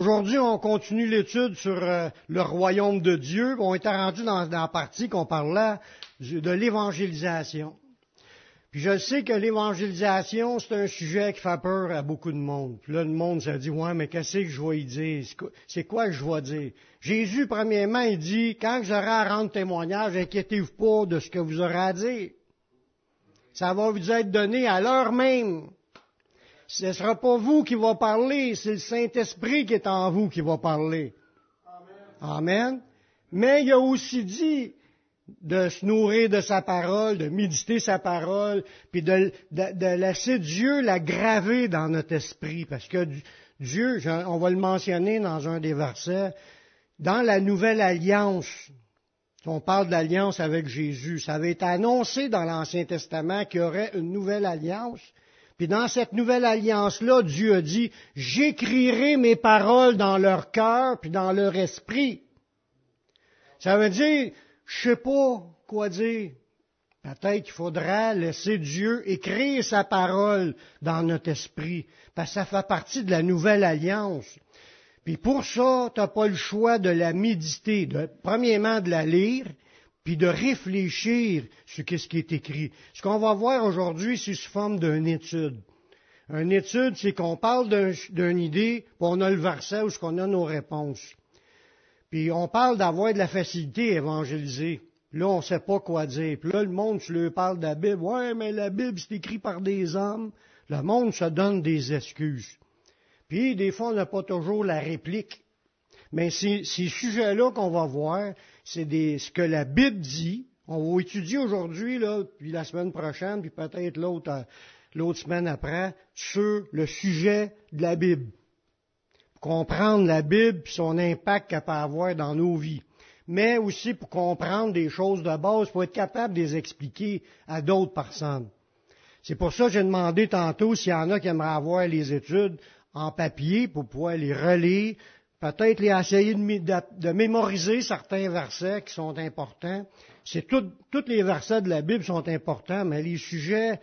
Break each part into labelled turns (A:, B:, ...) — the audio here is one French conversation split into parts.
A: Aujourd'hui, on continue l'étude sur euh, le royaume de Dieu. On était rendu dans, la partie qu'on parlait de l'évangélisation. Puis je sais que l'évangélisation, c'est un sujet qui fait peur à beaucoup de monde. Puis là, le monde se dit, ouais, mais qu'est-ce que je vais y dire? C'est quoi que je vais dire? Jésus, premièrement, il dit, quand j'aurai à rendre témoignage, inquiétez-vous pas de ce que vous aurez à dire. Ça va vous être donné à l'heure même. Ce ne sera pas vous qui va parler, c'est le Saint-Esprit qui est en vous qui va parler. Amen. Amen. Mais il a aussi dit de se nourrir de sa parole, de méditer sa parole, puis de, de, de laisser Dieu la graver dans notre esprit. Parce que Dieu, on va le mentionner dans un des versets, dans la nouvelle alliance, on parle de l'alliance avec Jésus, ça avait été annoncé dans l'Ancien Testament qu'il y aurait une nouvelle alliance. Puis dans cette nouvelle alliance-là, Dieu a dit, j'écrirai mes paroles dans leur cœur, puis dans leur esprit. Ça veut dire, je sais pas quoi dire. Peut-être qu'il faudra laisser Dieu écrire sa parole dans notre esprit, parce que ça fait partie de la nouvelle alliance. Puis pour ça, tu n'as pas le choix de la méditer, de, premièrement de la lire, puis de réfléchir sur ce qui est écrit. Ce qu'on va voir aujourd'hui, c'est sous forme d'une étude. Une étude, c'est qu'on parle d'une idée, puis on a le verset où on a nos réponses. Puis on parle d'avoir de la facilité à évangéliser. Là, on ne sait pas quoi dire. Puis là, le monde, tu lui parles de la Bible. Ouais, mais la Bible, c'est écrit par des hommes. Le monde se donne des excuses. Puis, des fois, on n'a pas toujours la réplique. Mais ces, ces sujets-là qu'on va voir, c'est ce que la Bible dit. On va étudier aujourd'hui, là, puis la semaine prochaine, puis peut-être l'autre, euh, l'autre semaine après, sur le sujet de la Bible. Pour comprendre la Bible et son impact qu'elle peut avoir dans nos vies. Mais aussi pour comprendre des choses de base, pour être capable de les expliquer à d'autres personnes. C'est pour ça que j'ai demandé tantôt s'il y en a qui aimeraient avoir les études en papier pour pouvoir les relire, peut-être les essayer de, mémoriser certains versets qui sont importants. C'est tous les versets de la Bible sont importants, mais les sujets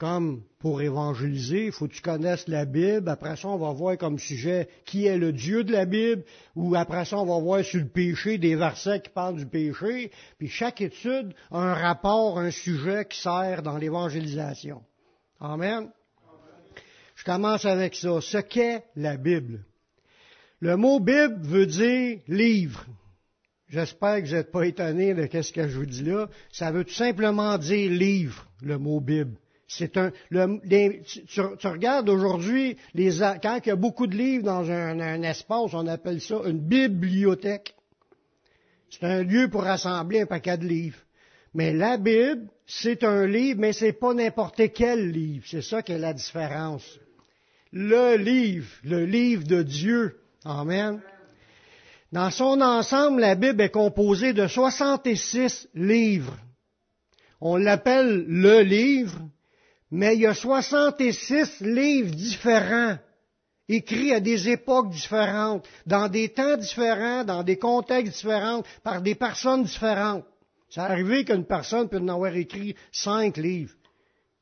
A: comme pour évangéliser, il faut que tu connaisses la Bible. Après ça, on va voir comme sujet qui est le Dieu de la Bible, ou après ça, on va voir sur le péché des versets qui parlent du péché. Puis chaque étude a un rapport, un sujet qui sert dans l'évangélisation. Amen. Je commence avec ça. Ce qu'est la Bible? Le mot Bible veut dire livre. J'espère que vous n'êtes pas étonné de ce que je vous dis là. Ça veut tout simplement dire livre, le mot Bible. C'est un, tu, regardes aujourd'hui, quand il y a beaucoup de livres dans un, espace, on appelle ça une bibliothèque. C'est un lieu pour rassembler un paquet de livres. Mais la Bible, c'est un livre, mais c'est pas n'importe quel livre. C'est ça qui est la différence. Le livre, le livre de Dieu, Amen. Dans son ensemble, la Bible est composée de 66 livres. On l'appelle le livre, mais il y a 66 livres différents, écrits à des époques différentes, dans des temps différents, dans des contextes différents, par des personnes différentes. C'est arrivé qu'une personne peut en avoir écrit cinq livres.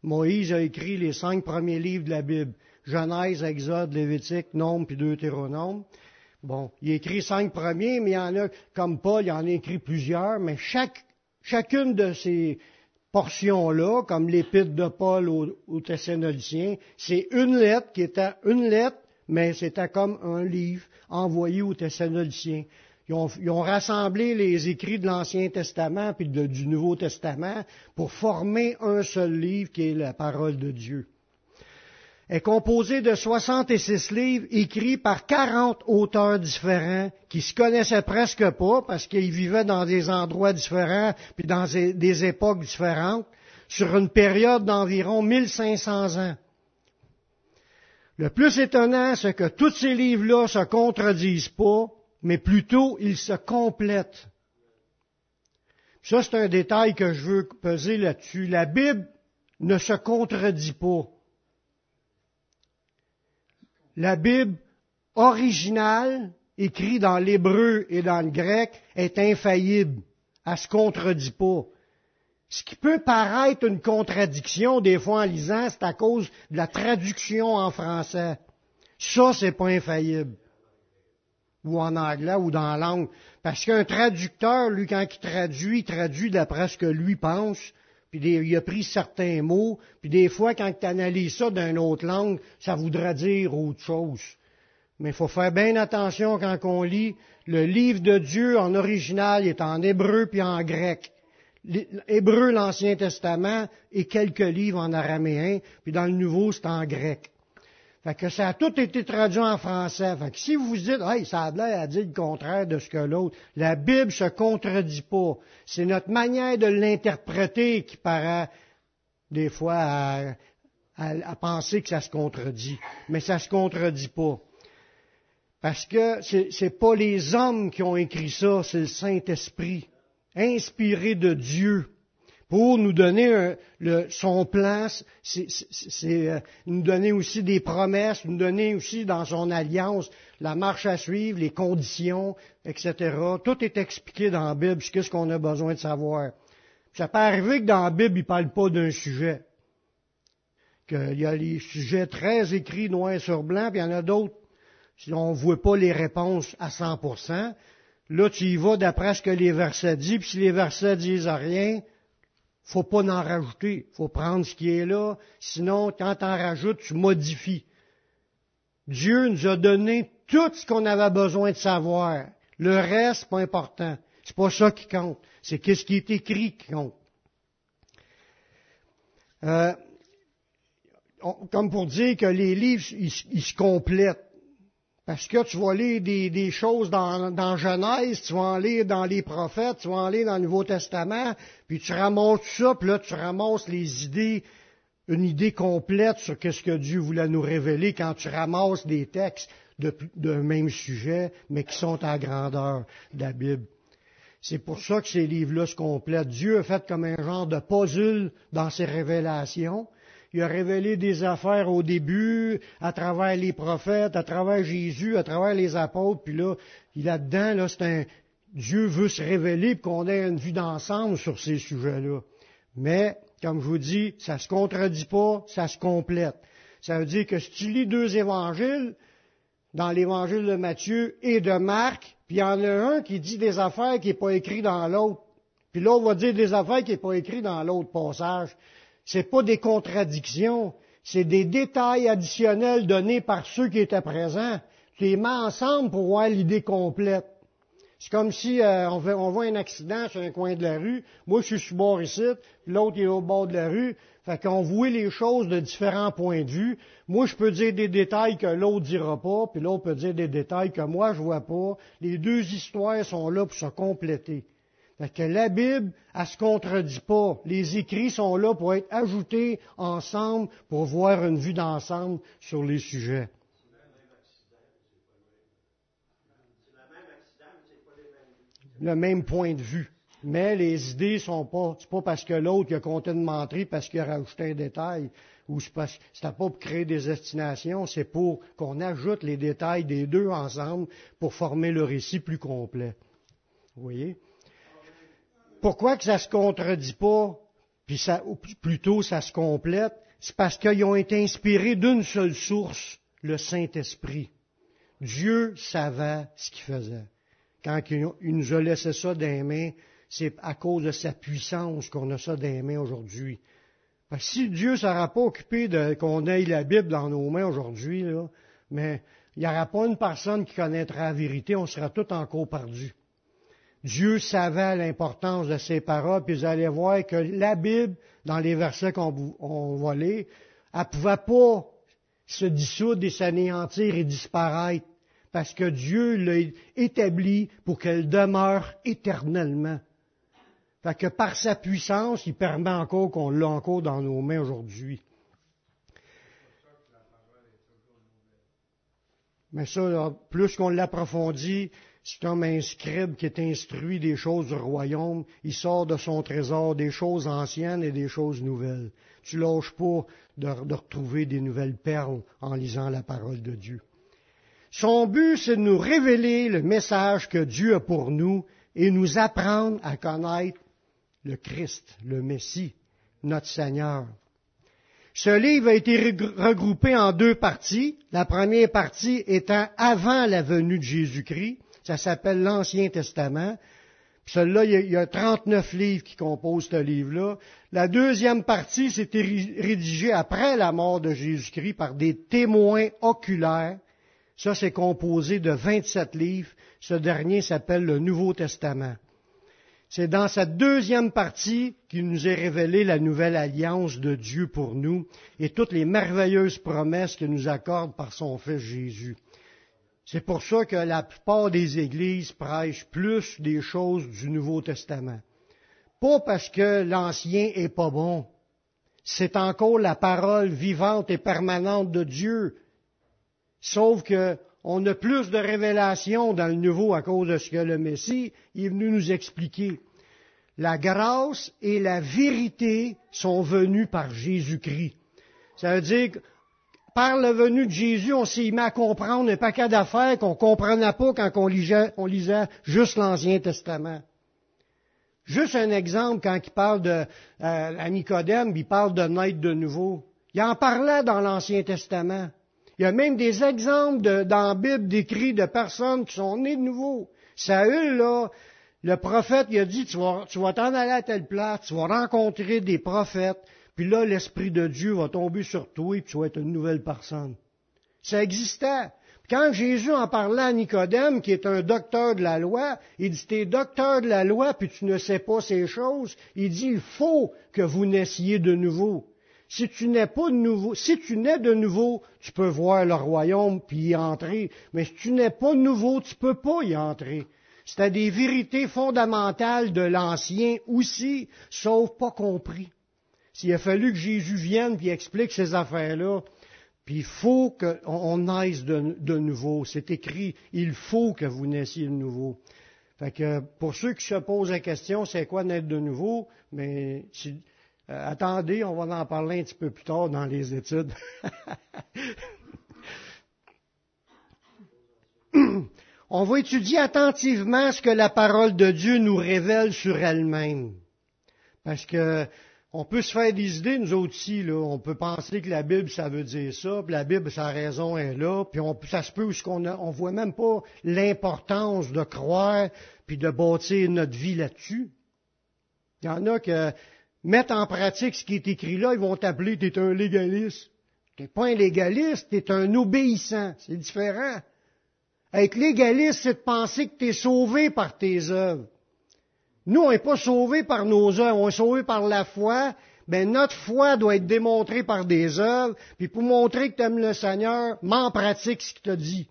A: Moïse a écrit les cinq premiers livres de la Bible. Genèse, Exode, Lévitique, Nombre puis Deutéronome. Bon, il écrit cinq premiers, mais il y en a, comme Paul, il en a écrit plusieurs, mais chaque, chacune de ces portions-là, comme l'épître de Paul aux, Thessaloniciens, c'est une lettre qui était une lettre, mais c'était comme un livre envoyé aux Thessaloniciens. Ils ont, ils ont, rassemblé les écrits de l'Ancien Testament puis du Nouveau Testament pour former un seul livre qui est la parole de Dieu est composé de 66 livres écrits par 40 auteurs différents qui se connaissaient presque pas parce qu'ils vivaient dans des endroits différents puis dans des époques différentes sur une période d'environ 1500 ans. Le plus étonnant, c'est que tous ces livres-là se contredisent pas, mais plutôt ils se complètent. Ça, c'est un détail que je veux peser là-dessus. La Bible ne se contredit pas la Bible originale, écrite dans l'hébreu et dans le grec, est infaillible. Elle ne se contredit pas. Ce qui peut paraître une contradiction des fois en lisant, c'est à cause de la traduction en français. Ça, c'est pas infaillible. ou en anglais ou dans la langue. Parce qu'un traducteur, lui, quand il traduit, il traduit d'après ce que lui pense, puis il a pris certains mots, puis des fois, quand tu analyses ça d'une autre langue, ça voudrait dire autre chose. Mais il faut faire bien attention quand on lit. Le livre de Dieu en original est en hébreu puis en grec. Hébreu, l'Ancien Testament, et quelques livres en araméen, puis dans le Nouveau, c'est en grec. Fait que ça a tout été traduit en français. Fait que si vous dites, hey, ça a l'air à dire le contraire de ce que l'autre, la Bible se contredit pas. C'est notre manière de l'interpréter qui paraît des fois à, penser que ça se contredit. Mais ça se contredit pas. Parce que ce n'est pas les hommes qui ont écrit ça, c'est le Saint-Esprit, inspiré de Dieu pour nous donner son plan, c'est euh, nous donner aussi des promesses, nous donner aussi dans son alliance la marche à suivre, les conditions, etc. Tout est expliqué dans la Bible, ce qu'on a besoin de savoir. Ça peut arriver que dans la Bible, il ne parle pas d'un sujet. Qu'il y a les sujets très écrits noir sur blanc, puis il y en a d'autres, si on ne voit pas les réponses à 100%, là tu y vas d'après ce que les versets disent, puis si les versets disent rien, faut pas en rajouter. faut prendre ce qui est là. Sinon, quand tu en rajoutes, tu modifies. Dieu nous a donné tout ce qu'on avait besoin de savoir. Le reste, pas important. C'est pas ça qui compte. C'est qu'est-ce qui est écrit qui compte. Euh, comme pour dire que les livres, ils se complètent. Parce que tu vas lire des, choses dans, Genèse, tu vas en lire dans les prophètes, tu vas en lire dans le Nouveau Testament, puis tu ramasses ça, puis là tu ramasses les idées, une idée complète sur qu'est-ce que Dieu voulait nous révéler quand tu ramasses des textes d'un même sujet, mais qui sont à grandeur de la Bible. C'est pour ça que ces livres-là se complètent. Dieu a fait comme un genre de puzzle dans ses révélations, il a révélé des affaires au début, à travers les prophètes, à travers Jésus, à travers les apôtres, puis là, là-dedans, là, c'est un, Dieu veut se révéler pour qu'on ait une vue d'ensemble sur ces sujets-là. Mais, comme je vous dis, ça se contredit pas, ça se complète. Ça veut dire que si tu lis deux évangiles, dans l'évangile de Matthieu et de Marc, puis il y en a un qui dit des affaires qui n'est pas écrit dans l'autre, puis l'autre va dire des affaires qui n'est pas écrit dans l'autre passage n'est pas des contradictions, c'est des détails additionnels donnés par ceux qui étaient présents. Tu les mets ensemble pour voir l'idée complète. C'est comme si euh, on, voit un accident sur un coin de la rue. Moi, je suis sur bord ici, l'autre est au bord de la rue. Fait qu'on voit les choses de différents points de vue. Moi, je peux dire des détails que l'autre dira pas, puis l'autre peut dire des détails que moi, je vois pas. Les deux histoires sont là pour se compléter. Fait que la Bible, elle se contredit pas. Les écrits sont là pour être ajoutés ensemble pour voir une vue d'ensemble sur les sujets. Le même point de vue. Mais les idées sont pas, c'est pas parce que l'autre a compté une menterie parce qu'il a rajouté un détail, ou c'est pas, pas pour créer des destinations, c'est pour qu'on ajoute les détails des deux ensemble pour former le récit plus complet. Vous voyez? Pourquoi que ça se contredit pas, puis ça, ou plutôt ça se complète, c'est parce qu'ils ont été inspirés d'une seule source, le Saint-Esprit. Dieu savait ce qu'il faisait. Quand il nous a laissé ça dans les mains, c'est à cause de sa puissance qu'on a ça dans les mains aujourd'hui. si Dieu ne sera pas occupé de qu'on ait la Bible dans nos mains aujourd'hui, mais il n'y aura pas une personne qui connaîtra la vérité, on sera tous encore perdus. Dieu savait l'importance de ces paroles, puis vous allez voir que la Bible, dans les versets qu'on va lire, elle ne pouvait pas se dissoudre et s'anéantir et disparaître, parce que Dieu l'a établi pour qu'elle demeure éternellement. Fait que par sa puissance, il permet encore qu'on l'a encore dans nos mains aujourd'hui. Mais ça, plus qu'on l'approfondit, c'est comme un scribe qui est instruit des choses du royaume. Il sort de son trésor des choses anciennes et des choses nouvelles. Tu lâches pas de, retrouver des nouvelles perles en lisant la parole de Dieu. Son but, c'est de nous révéler le message que Dieu a pour nous et nous apprendre à connaître le Christ, le Messie, notre Seigneur. Ce livre a été regroupé en deux parties. La première partie étant avant la venue de Jésus-Christ. Ça s'appelle l'Ancien Testament. Celui-là, il y a 39 livres qui composent ce livre-là. La deuxième partie, c'était rédigé après la mort de Jésus-Christ par des témoins oculaires. Ça, c'est composé de 27 livres. Ce dernier s'appelle le Nouveau Testament. C'est dans cette deuxième partie qu'il nous est révélé la nouvelle alliance de Dieu pour nous et toutes les merveilleuses promesses qu'il nous accorde par son Fils Jésus. C'est pour ça que la plupart des églises prêchent plus des choses du Nouveau Testament. Pas parce que l'Ancien est pas bon. C'est encore la parole vivante et permanente de Dieu. Sauf que on a plus de révélations dans le Nouveau à cause de ce que le Messie est venu nous expliquer. La grâce et la vérité sont venues par Jésus-Christ. Ça veut dire par la venue de Jésus, on s'est mis à comprendre un paquet d'affaires qu'on ne comprenait pas quand on lisait, on lisait juste l'Ancien Testament. Juste un exemple, quand il parle de euh, Nicodème, il parle de naître de nouveau. Il en parlait dans l'Ancien Testament. Il y a même des exemples dans la Bible décrits de personnes qui sont nées de nouveau. Saül, là, le prophète, il a dit, tu vas, tu vas t'en aller à telle place, tu vas rencontrer des prophètes, puis là, l'Esprit de Dieu va tomber sur toi et tu vas être une nouvelle personne. Ça existait. Quand Jésus en parlait à Nicodème, qui est un docteur de la loi, il dit, t'es docteur de la loi, puis tu ne sais pas ces choses. Il dit, il faut que vous naissiez de nouveau. Si tu n'es pas de nouveau, si tu nais de nouveau, tu peux voir le royaume puis y entrer. Mais si tu n'es pas de nouveau, tu peux pas y entrer. C'était des vérités fondamentales de l'ancien aussi, sauf pas compris. S'il a fallu que Jésus vienne et explique ces affaires-là, puis il faut qu'on naisse de, nouveau. C'est écrit, il faut que vous naissiez de nouveau. Fait que pour ceux qui se posent la question, c'est quoi naître de nouveau, mais euh, attendez, on va en parler un petit peu plus tard dans les études. on va étudier attentivement ce que la parole de Dieu nous révèle sur elle-même. Parce que on peut se faire des idées, nous autres aussi, là. On peut penser que la Bible, ça veut dire ça, puis la Bible, sa raison est là, puis on, ça se peut qu'on on voit même pas l'importance de croire, puis de bâtir notre vie là-dessus. Il y en a qui mettent en pratique ce qui est écrit là, ils vont t'appeler, t'es un légaliste. T'es pas un légaliste, t'es un obéissant. C'est différent. Être légaliste, c'est de penser que t'es sauvé par tes œuvres. Nous, on n'est pas sauvés par nos œuvres, on est sauvés par la foi. Mais notre foi doit être démontrée par des œuvres. Puis pour montrer que tu aimes le Seigneur, m'en pratique ce qu'il t'a dit.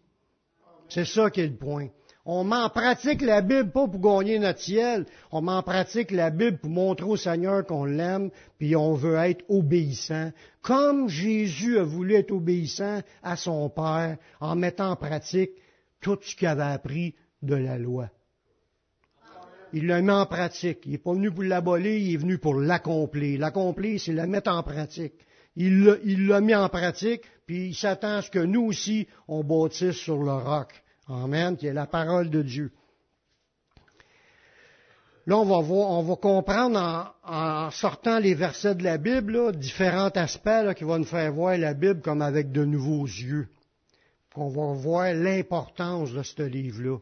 A: C'est ça qui est le point. On m'en pratique la Bible pas pour gagner notre ciel. On m'en pratique la Bible pour montrer au Seigneur qu'on l'aime, puis on veut être obéissant. Comme Jésus a voulu être obéissant à son Père en mettant en pratique tout ce qu'il avait appris de la loi il l'a mis en pratique. Il n'est pas venu pour l'abolir, il est venu pour l'accomplir. L'accomplir, c'est la mettre en pratique. Il l'a mis en pratique, puis il s'attend à ce que nous aussi, on bâtisse sur le roc. Amen, qui est la parole de Dieu. Là, on va, voir, on va comprendre en, sortant les versets de la Bible, différents aspects qui vont nous faire voir la Bible comme avec de nouveaux yeux. On va voir l'importance de ce livre-là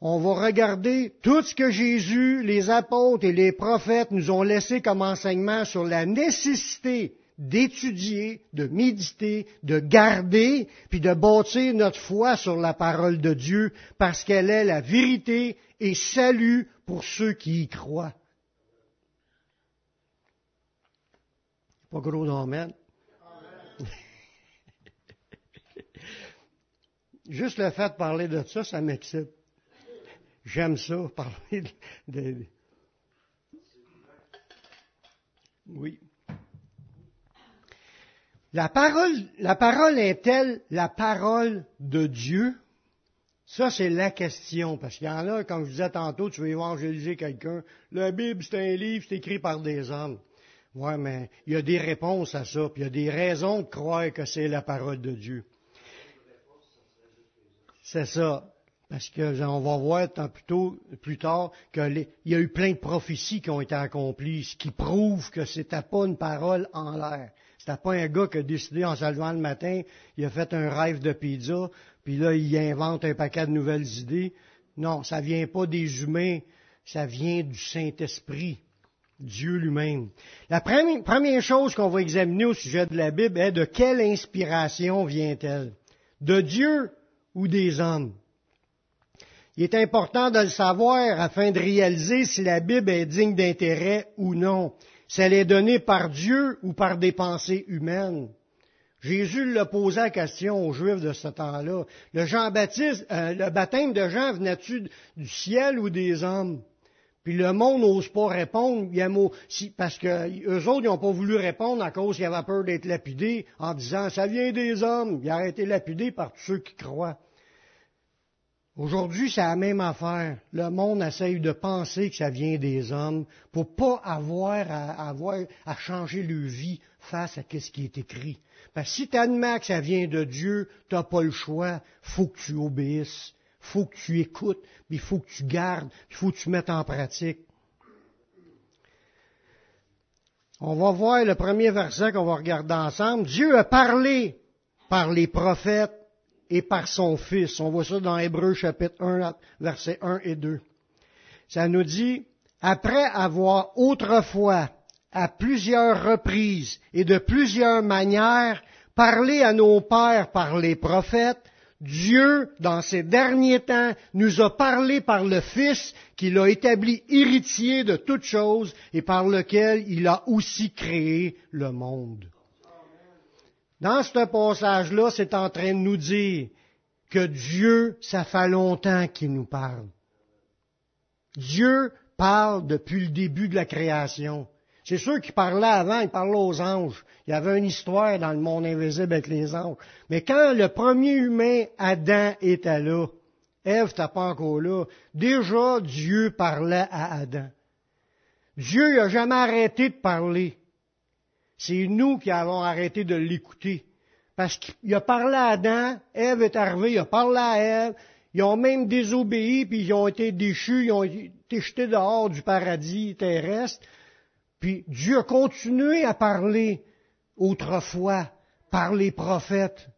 A: on va regarder tout ce que Jésus, les apôtres et les prophètes nous ont laissé comme enseignement sur la nécessité d'étudier, de méditer, de garder, puis de bâtir notre foi sur la parole de Dieu, parce qu'elle est la vérité et salut pour ceux qui y croient. Pas gros d'amen. Juste le fait de parler de ça, ça m'excite. J'aime ça, parler de, Oui. La parole, la parole est-elle la parole de Dieu? Ça, c'est la question, parce qu'il y en a, comme je disais tantôt, tu veux évangéliser quelqu'un. La Bible, c'est un livre, c'est écrit par des hommes. Oui, mais il y a des réponses à ça, puis il y a des raisons de croire que c'est la parole de Dieu. C'est ça. Parce que on va voir plus, tôt, plus tard qu'il y a eu plein de prophéties qui ont été accomplies, ce qui prouve que c'était pas une parole en l'air. C'était pas un gars qui a décidé en se le matin, il a fait un rêve de pizza, puis là il invente un paquet de nouvelles idées. Non, ça vient pas des humains, ça vient du Saint-Esprit, Dieu lui-même. La première chose qu'on va examiner au sujet de la Bible est de quelle inspiration vient-elle? De Dieu ou des hommes? Il est important de le savoir afin de réaliser si la Bible est digne d'intérêt ou non, si elle est donnée par Dieu ou par des pensées humaines. Jésus l'a posé la question aux Juifs de ce temps-là. Le euh, le baptême de Jean venait-tu du ciel ou des hommes? Puis le monde n'ose pas répondre, parce que eux autres, n'ont pas voulu répondre à cause qu'ils avaient peur d'être lapidés en disant ça vient des hommes. Ils auraient été lapidés par tous ceux qui croient. Aujourd'hui, c'est la même affaire. Le monde essaye de penser que ça vient des hommes pour pas avoir à, changer leur vie face à ce qui est écrit. Parce que si tu admets que ça vient de Dieu, tu n'as pas le choix. faut que tu obéisses. faut que tu écoutes. Il faut que tu gardes. Il faut que tu mettes en pratique. On va voir le premier verset qu'on va regarder ensemble. Dieu a parlé par les prophètes et par son Fils. On voit ça dans Hébreu chapitre 1, versets 1 et 2. Ça nous dit, après avoir autrefois, à plusieurs reprises et de plusieurs manières, parlé à nos pères par les prophètes, Dieu, dans ces derniers temps, nous a parlé par le Fils qu'il a établi héritier de toutes choses et par lequel il a aussi créé le monde. Dans ce passage-là, c'est en train de nous dire que Dieu, ça fait longtemps qu'il nous parle. Dieu parle depuis le début de la création. C'est sûr qu'il parlait avant, il parlait aux anges. Il y avait une histoire dans le monde invisible avec les anges. Mais quand le premier humain, Adam, était là, Ève n'était pas encore là, déjà Dieu parlait à Adam. Dieu n'a jamais arrêté de parler. C'est nous qui avons arrêté de l'écouter. Parce qu'il a parlé à Adam, Ève est arrivée, il a parlé à Ève, ils ont même désobéi, puis ils ont été déchus, ils ont été jetés dehors du paradis terrestre. Puis Dieu a continué à parler autrefois par les prophètes,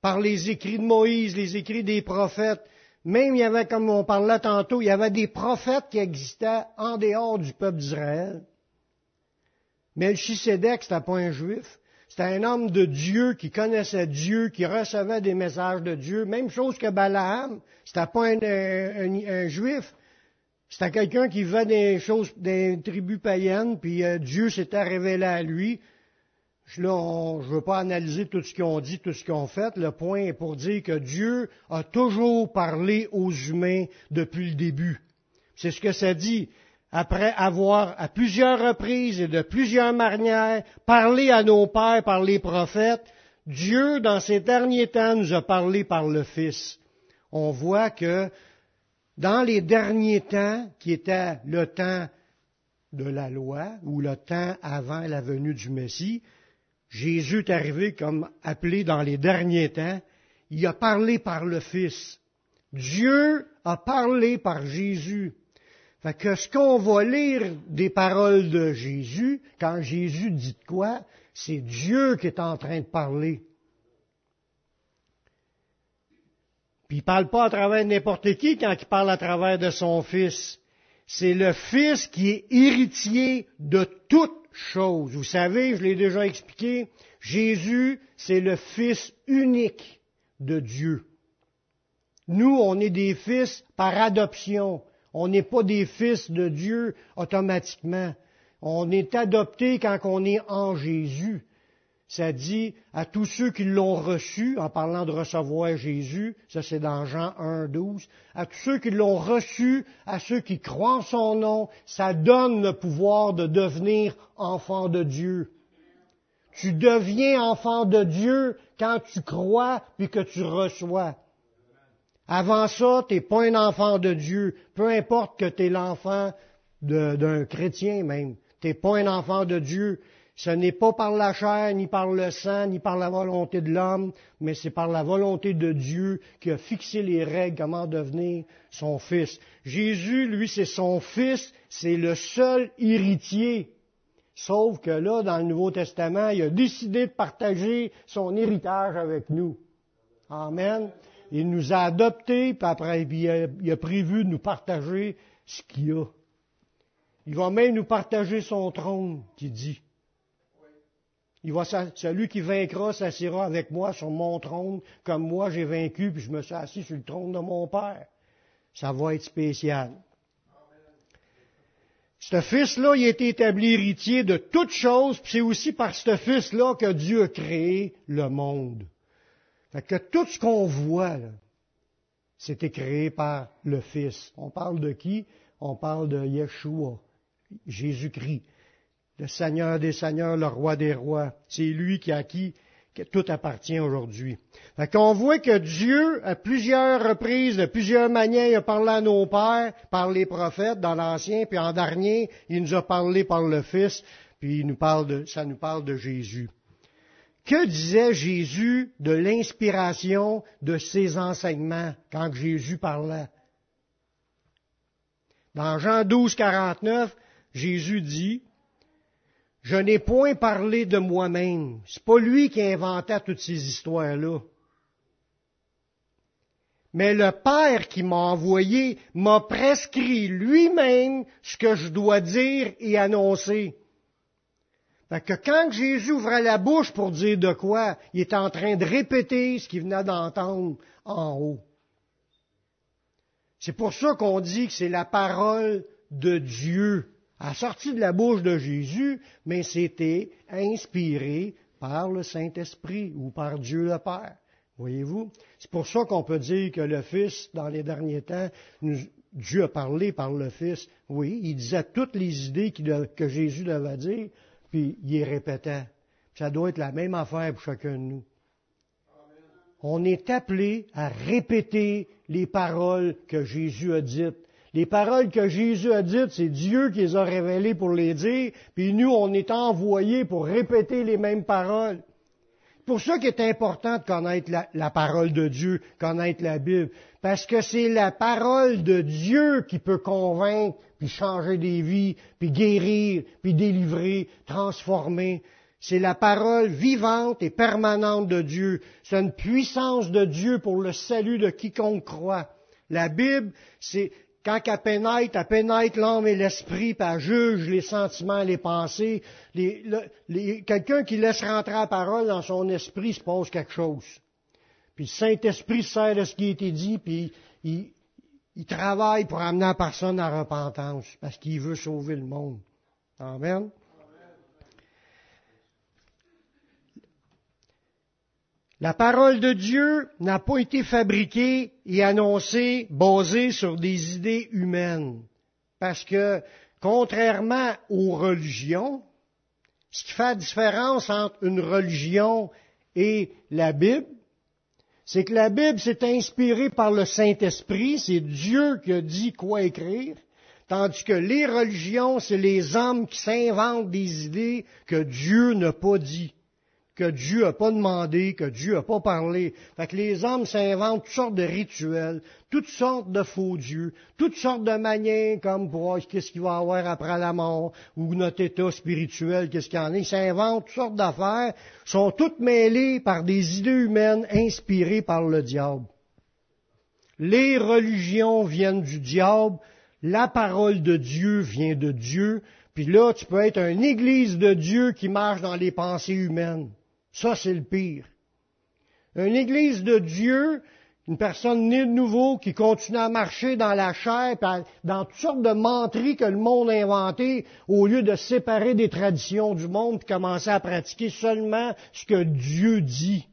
A: par les écrits de Moïse, les écrits des prophètes. Même il y avait, comme on parlait tantôt, il y avait des prophètes qui existaient en dehors du peuple d'Israël. Melchisedec, c'était pas un juif. C'était un homme de Dieu qui connaissait Dieu, qui recevait des messages de Dieu. Même chose que Balaam. C'était pas un, juif. C'était quelqu'un qui vivait des choses, des tribus païennes, puis euh, Dieu s'était révélé à lui. Je ne veux pas analyser tout ce qu'ils ont dit, tout ce qu'ils ont fait. Le point est pour dire que Dieu a toujours parlé aux humains depuis le début. C'est ce que ça dit après avoir à plusieurs reprises et de plusieurs manières parlé à nos pères par les prophètes, Dieu, dans ces derniers temps, nous a parlé par le Fils. On voit que dans les derniers temps, qui était le temps de la loi, ou le temps avant la venue du Messie, Jésus est arrivé comme appelé dans les derniers temps, il a parlé par le Fils. Dieu a parlé par Jésus. Fait que ce qu'on va lire des paroles de Jésus, quand Jésus dit quoi, c'est Dieu qui est en train de parler. Puis il parle pas à travers n'importe qui quand il parle à travers de son Fils. C'est le Fils qui est héritier de toutes choses. Vous savez, je l'ai déjà expliqué, Jésus, c'est le Fils unique de Dieu. Nous, on est des fils par adoption. On n'est pas des fils de Dieu automatiquement. On est adopté quand on est en Jésus. Ça dit à tous ceux qui l'ont reçu, en parlant de recevoir Jésus, ça c'est dans Jean 1, 12, à tous ceux qui l'ont reçu, à ceux qui croient en son nom, ça donne le pouvoir de devenir enfant de Dieu. Tu deviens enfant de Dieu quand tu crois puis que tu reçois. Avant ça, tu n'es pas un enfant de Dieu, peu importe que tu es l'enfant d'un chrétien même. Tu n'es pas un enfant de Dieu. Ce n'est pas par la chair, ni par le sang, ni par la volonté de l'homme, mais c'est par la volonté de Dieu qui a fixé les règles comment devenir son fils. Jésus, lui, c'est son fils, c'est le seul héritier. Sauf que là, dans le Nouveau Testament, il a décidé de partager son héritage avec nous. Amen. Il nous a adoptés, puis après, il a, prévu de nous partager ce qu'il a. Il va même nous partager son trône, qui dit. Il va, celui qui vaincra s'assira avec moi sur mon trône, comme moi j'ai vaincu, puis je me suis assis sur le trône de mon Père. Ça va être spécial. Ce fils-là, il a été établi héritier de toutes choses, puis c'est aussi par ce fils-là que Dieu a créé le monde. Fait que tout ce qu'on voit, c'était créé par le Fils. On parle de qui? On parle de Yeshua, Jésus-Christ le Seigneur des Seigneurs, le Roi des Rois. C'est lui qui a qui tout appartient aujourd'hui. On voit que Dieu, à plusieurs reprises, de plusieurs manières, a parlé à nos pères, par les prophètes dans l'Ancien, puis en dernier, il nous a parlé par le Fils, puis il nous parle de, ça nous parle de Jésus. Que disait Jésus de l'inspiration de ses enseignements quand Jésus parlait? Dans Jean 12, 49, Jésus dit, je n'ai point parlé de moi-même. C'est pas lui qui inventait toutes ces histoires-là. Mais le Père qui m'a envoyé m'a prescrit lui-même ce que je dois dire et annoncer. Fait que quand Jésus ouvrait la bouche pour dire de quoi, il était en train de répéter ce qu'il venait d'entendre en haut. C'est pour ça qu'on dit que c'est la parole de Dieu a sorti de la bouche de Jésus, mais c'était inspiré par le Saint-Esprit ou par Dieu le Père. Voyez-vous? C'est pour ça qu'on peut dire que le Fils, dans les derniers temps, Dieu a parlé par le Fils. Oui, il disait toutes les idées que Jésus devait dire, puis il les répétait. Ça doit être la même affaire pour chacun de nous. On est appelé à répéter les paroles que Jésus a dites les paroles que Jésus a dites, c'est Dieu qui les a révélées pour les dire, puis nous, on est envoyés pour répéter les mêmes paroles. Pour ça qu'il est important de connaître la, parole de Dieu, connaître la Bible, parce que c'est la parole de Dieu qui peut convaincre, puis changer des vies, puis guérir, puis délivrer, transformer. C'est la parole vivante et permanente de Dieu. C'est une puissance de Dieu pour le salut de quiconque croit. La Bible, c'est quand elle pénètre, elle pénètre l'âme et l'esprit, puis elle juge les sentiments, les pensées. quelqu'un qui laisse rentrer la parole dans son esprit se pose quelque chose. Puis le Saint-Esprit sert de ce qui a été dit, puis il, il travaille pour amener la personne à repentance, parce qu'il veut sauver le monde. Amen. La parole de Dieu n'a pas été fabriquée et annoncée basée sur des idées humaines. Parce que, contrairement aux religions, ce qui fait la différence entre une religion et la Bible, c'est que la Bible s'est inspirée par le Saint-Esprit, c'est Dieu qui a dit quoi écrire, tandis que les religions, c'est les hommes qui s'inventent des idées que Dieu n'a pas dit que Dieu n'a pas demandé, que Dieu n'a pas parlé. Fait que les hommes s'inventent toutes sortes de rituels, toutes sortes de faux dieux, toutes sortes de manières comme pour qu'est-ce qu'il va avoir après la mort, ou notre état spirituel, qu'est-ce qu'il y en a. Ils s'inventent toutes sortes d'affaires, sont toutes mêlées par des idées humaines inspirées par le diable. Les religions viennent du diable, la parole de Dieu vient de Dieu, puis là, tu peux être une église de Dieu qui marche dans les pensées humaines. Ça, c'est le pire. Une église de Dieu, une personne née de nouveau qui continue à marcher dans la chair, dans toutes sortes de menteries que le monde a inventées, au lieu de séparer des traditions du monde et commencer à pratiquer seulement ce que Dieu dit.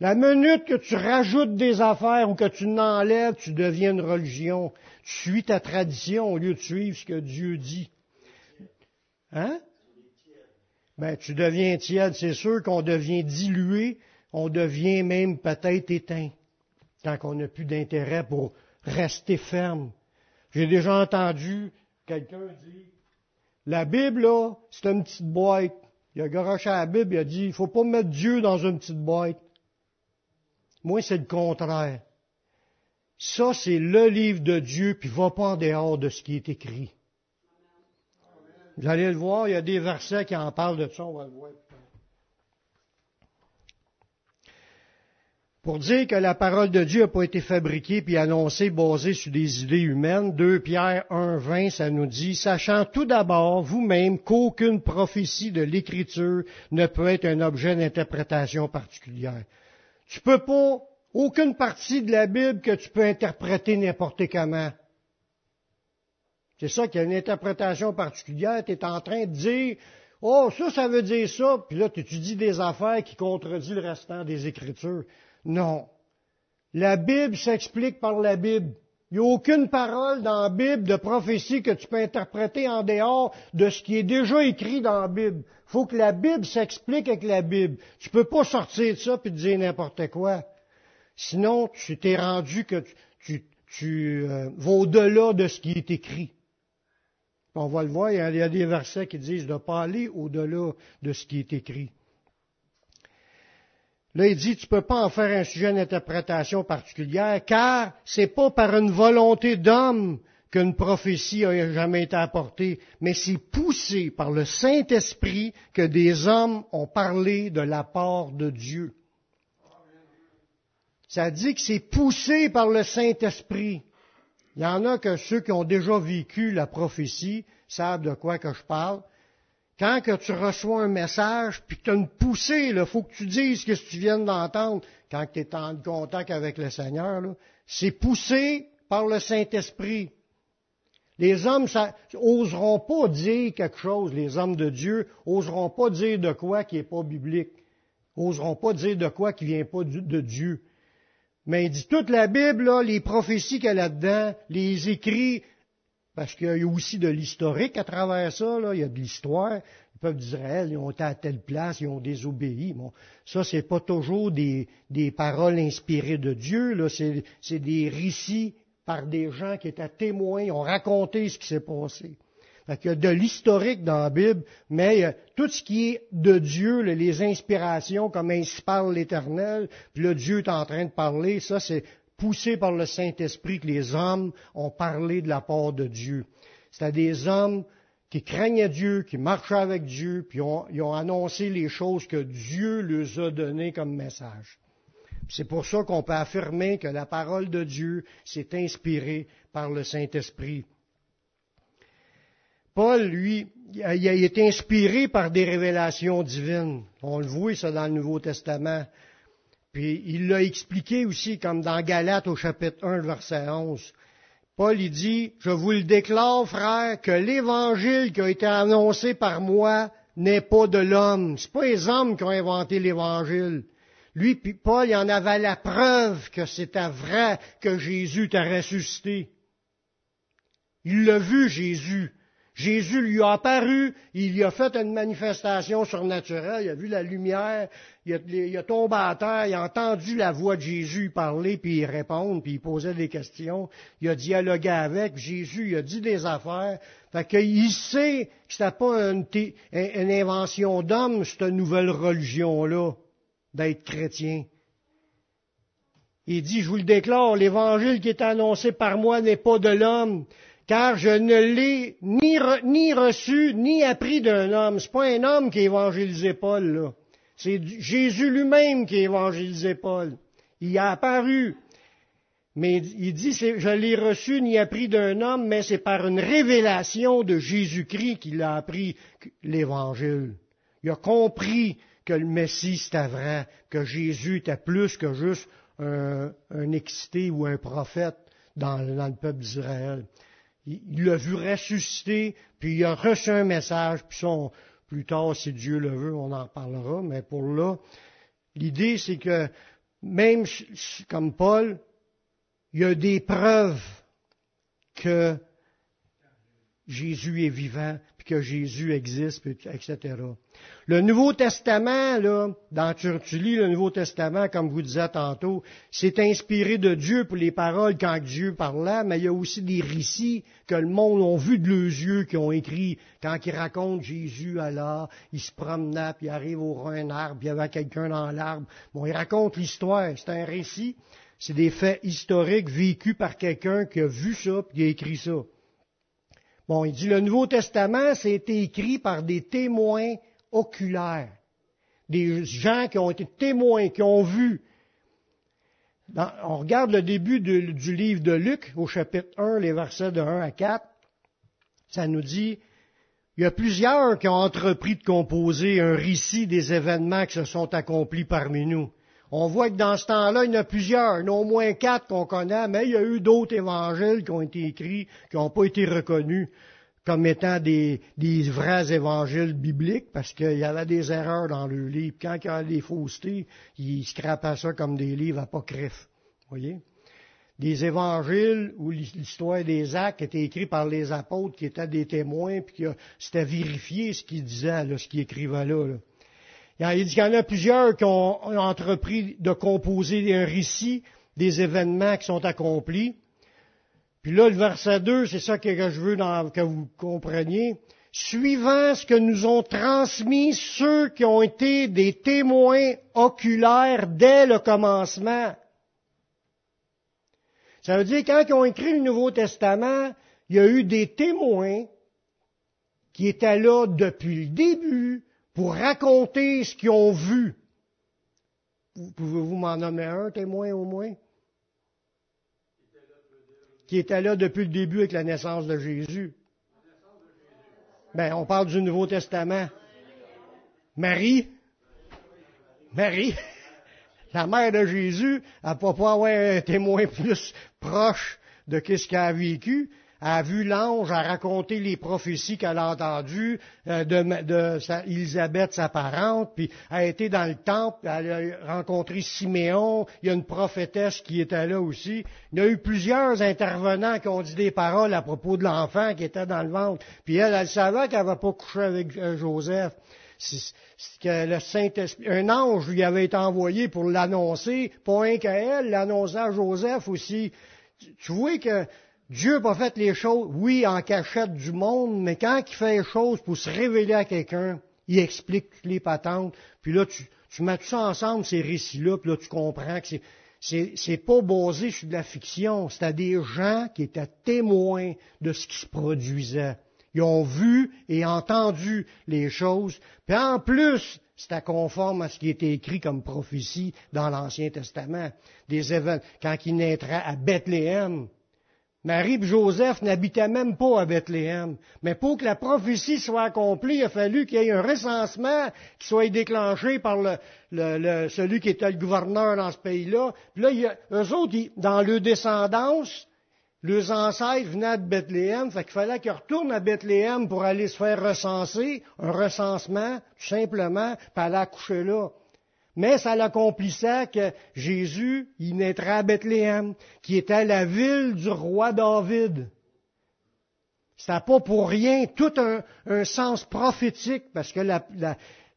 A: La minute que tu rajoutes des affaires ou que tu n'enlèves, tu deviens une religion. Tu suis ta tradition au lieu de suivre ce que Dieu dit. Hein? Ben, tu deviens tiède, c'est sûr qu'on devient dilué, on devient même peut-être éteint, tant qu'on n'a plus d'intérêt pour rester ferme. J'ai déjà entendu quelqu'un dire, La Bible, là, c'est une petite boîte. Il a garoché à la Bible, il a dit, il faut pas mettre Dieu dans une petite boîte. Moi, c'est le contraire. Ça, c'est le livre de Dieu, puis va pas en dehors de ce qui est écrit. Vous allez le voir, il y a des versets qui en parlent de ça, on va le voir. Pour dire que la parole de Dieu n'a pas été fabriquée puis annoncée basée sur des idées humaines, 2 Pierre 1, 20, ça nous dit, sachant tout d'abord vous-même qu'aucune prophétie de l'Écriture ne peut être un objet d'interprétation particulière. Tu peux pas, aucune partie de la Bible que tu peux interpréter n'importe comment. C'est ça qu'il y a une interprétation particulière, tu es en train de dire, oh, ça, ça veut dire ça, puis là, tu étudies des affaires qui contredisent le restant des Écritures. Non. La Bible s'explique par la Bible. Il n'y a aucune parole dans la Bible de prophétie que tu peux interpréter en dehors de ce qui est déjà écrit dans la Bible. Il faut que la Bible s'explique avec la Bible. Tu ne peux pas sortir de ça et te dire n'importe quoi. Sinon, tu t'es rendu que tu, tu, euh, vas au-delà de ce qui est écrit. On va le voir, il y a des versets qui disent de ne pas aller au-delà de ce qui est écrit. Là, il dit, tu ne peux pas en faire un sujet d'interprétation particulière, car c'est pas par une volonté d'homme qu'une prophétie a jamais été apportée, mais c'est poussé par le Saint-Esprit que des hommes ont parlé de la part de Dieu. Ça dit que c'est poussé par le Saint-Esprit. Il y en a que ceux qui ont déjà vécu la prophétie savent de quoi que je parle. Quand que tu reçois un message, puis que tu as une poussée, il faut que tu dises ce que tu viens d'entendre quand tu es en contact avec le Seigneur. C'est poussé par le Saint-Esprit. Les hommes ça, oseront pas dire quelque chose, les hommes de Dieu, oseront pas dire de quoi qui n'est pas biblique, oseront pas dire de quoi qui vient pas de Dieu. Mais il dit toute la Bible, les prophéties qu'il y a là-dedans, les écrits, parce qu'il y a aussi de l'historique à travers ça, il y a de l'histoire. Le peuple d'Israël, ils ont été à telle place, ils ont désobéi. Bon, ça, c'est pas toujours des, paroles inspirées de Dieu, c'est, c'est des récits par des gens qui étaient témoins, ils ont raconté ce qui s'est passé. Il y a de l'historique dans la Bible, mais tout ce qui est de Dieu, les inspirations, comme ainsi parle l'Éternel, puis le Dieu est en train de parler, ça c'est poussés par le Saint-Esprit que les hommes ont parlé de la part de Dieu. C'était des hommes qui craignaient Dieu, qui marchaient avec Dieu, puis ils ont annoncé les choses que Dieu leur a données comme message. C'est pour ça qu'on peut affirmer que la parole de Dieu s'est inspirée par le Saint-Esprit. Paul, lui, il été inspiré par des révélations divines. On le voit ça dans le Nouveau Testament. Puis il l'a expliqué aussi, comme dans Galates au chapitre 1, verset 11. Paul il dit, je vous le déclare, frère, que l'évangile qui a été annoncé par moi n'est pas de l'homme. C'est pas les hommes qui ont inventé l'évangile. Lui, puis Paul, il en avait la preuve que c'était vrai que Jésus t'a ressuscité. Il l'a vu, Jésus. Jésus lui a apparu, il lui a fait une manifestation surnaturelle, il a vu la lumière, il a, tombé à terre, il a entendu la voix de Jésus parler, puis répondre, puis il posait des questions, il a dialogué avec, Jésus il a dit des affaires, fait qu'il sait que c'était pas une, une invention d'homme, cette nouvelle religion-là, d'être chrétien. Il dit, je vous le déclare, l'évangile qui est annoncé par moi n'est pas de l'homme, car je ne l'ai ni, reçu ni appris d'un homme. C'est pas un homme qui évangélisait Paul, là. C'est Jésus lui-même qui évangélisait Paul. Il a apparu. Mais il dit, je l'ai reçu ni appris d'un homme, mais c'est par une révélation de Jésus-Christ qu'il a appris l'évangile. Il a compris que le Messie c'était vrai, que Jésus était plus que juste un, excité ou un prophète dans le peuple d'Israël il l'a vu ressusciter, puis il a reçu un message, puis son, plus tard, si Dieu le veut, on en parlera, mais pour là, l'idée c'est que même comme Paul, il y a des preuves que Jésus est vivant, que Jésus existe, etc. Le Nouveau Testament, là, dans tu, tu lis le Nouveau Testament, comme vous disiez tantôt, c'est inspiré de Dieu pour les paroles quand Dieu parlait, mais il y a aussi des récits que le monde a vu de leurs yeux, qui ont écrit quand ils racontent Jésus à là, il se promenait, puis il arrive au un arbre, puis il y avait quelqu'un dans l'arbre. Bon, il raconte l'histoire, c'est un récit, c'est des faits historiques vécus par quelqu'un qui a vu ça, puis qui a écrit ça. Bon, il dit le Nouveau Testament, c'est écrit par des témoins oculaires, des gens qui ont été témoins, qui ont vu. on regarde le début du livre de Luc, au chapitre 1, les versets de 1 à 4. Ça nous dit, il y a plusieurs qui ont entrepris de composer un récit des événements qui se sont accomplis parmi nous. On voit que dans ce temps-là, il y en a plusieurs, il y en a au moins quatre qu'on connaît, mais il y a eu d'autres évangiles qui ont été écrits, qui n'ont pas été reconnus comme étant des, vrais évangiles bibliques, parce qu'il y avait des erreurs dans le livre. Quand il y a des faussetés, ils scrapaient ça comme des livres apocryphes. voyez? Des évangiles où l'histoire des actes était écrite par les apôtres qui étaient des témoins, puis c'était vérifié ce qu'ils disaient, ce qu'ils écrivaient là. là. Il dit qu'il y en a plusieurs qui ont entrepris de composer un récit des événements qui sont accomplis. Puis là, le verset 2, c'est ça que je veux que vous compreniez. Suivant ce que nous ont transmis ceux qui ont été des témoins oculaires dès le commencement. Ça veut dire quand ils ont écrit le Nouveau Testament, il y a eu des témoins qui étaient là depuis le début, pour raconter ce qu'ils ont vu. Pouvez-vous m'en nommer un témoin au moins? Qui était là depuis le début avec la naissance de Jésus. Ben, on parle du Nouveau Testament. Marie. Marie. La mère de Jésus, elle ne pas un témoin plus proche de ce qu'elle a vécu a vu l'ange, a raconté les prophéties qu'elle a entendues euh, de, de sa, parente, puis a été dans le temple, elle a rencontré Siméon, il y a une prophétesse qui était là aussi. Il y a eu plusieurs intervenants qui ont dit des paroles à propos de l'enfant qui était dans le ventre. Puis elle, elle savait qu'elle n'avait pas couché avec euh, Joseph. que le Saint-Esprit, un ange lui avait été envoyé pour l'annoncer, pas un qu'à elle, l'annoncer à Joseph aussi. Tu vois que Dieu n'a pas fait les choses, oui, en cachette du monde, mais quand il fait les choses pour se révéler à quelqu'un, il explique les patentes, puis là, tu, mets tout ça ensemble, ces récits-là, puis là, tu comprends que c'est, c'est, c'est pas basé sur de la fiction, c'était des gens qui étaient témoins de ce qui se produisait. Ils ont vu et entendu les choses, puis en plus, c'était conforme à ce qui était écrit comme prophétie dans l'Ancien Testament. Des événements, quand il naîtra à Bethléem, Marie et Joseph n'habitaient même pas à Bethléem. Mais pour que la prophétie soit accomplie, il a fallu qu'il y ait un recensement qui soit déclenché par celui qui était le gouverneur dans ce pays-là. Puis là, il y a, eux autres, dans leur descendance, leurs ancêtres venaient de Bethléem, fait qu'il fallait qu'ils retournent à Bethléem pour aller se faire recenser, un recensement, tout simplement, puis aller accoucher là mais ça l'accomplissait que Jésus, il naîtra à Bethléem, qui était la ville du roi David. Ça pas pour rien tout un, sens prophétique, parce que la,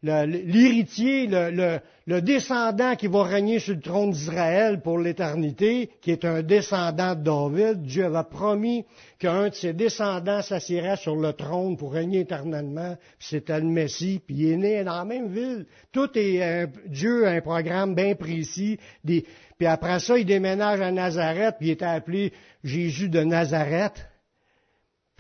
A: l'héritier, le, descendant qui va régner sur le trône d'Israël pour l'éternité, qui est un descendant de David, Dieu avait promis qu'un de ses descendants s'assiera sur le trône pour régner éternellement, c'était le Messie, puis il est né dans la même ville. Tout est, Dieu a un programme bien précis, puis après ça, il déménage à Nazareth, puis il était appelé Jésus de Nazareth.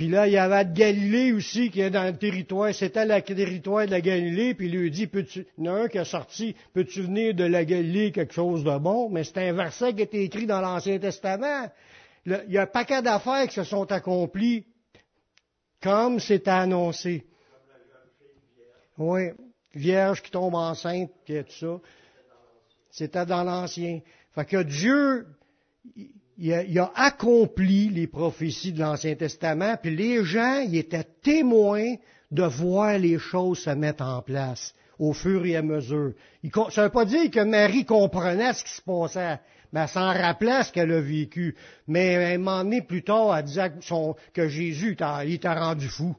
A: Puis là, il y avait Galilée aussi qui est dans le territoire. C'était le territoire de la Galilée. Puis il lui dit, peux-tu, il y en a un qui a sorti, peux-tu venir de la Galilée quelque chose de bon? Mais c'est un verset qui a été écrit dans l'Ancien Testament. il y a un paquet d'affaires qui se sont accomplies comme c'était annoncé. Oui, vierge qui tombe enceinte, qui est tout ça. C'était dans l'Ancien. Fait que Dieu, il a, accompli les prophéties de l'Ancien Testament, puis les gens, ils étaient témoins de voir les choses se mettre en place au fur et à mesure. ça ne veut pas dire que Marie comprenait ce qui se passait, mais elle s'en rappelait ce qu'elle a vécu. Mais un moment donné, plus tard, elle disait que, Jésus il était rendu fou.